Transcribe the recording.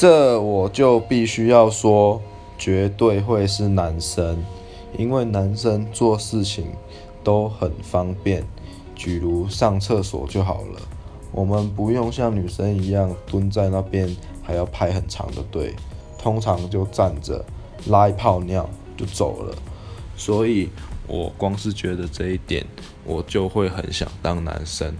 这我就必须要说绝对会是男生因为男生做事情都很方便比如上厕所就好了我们不用像女生一样蹲在那边还要排很长的队通常就站着拉一泡尿就走了。所以我光是觉得这一点我就会很想当男生。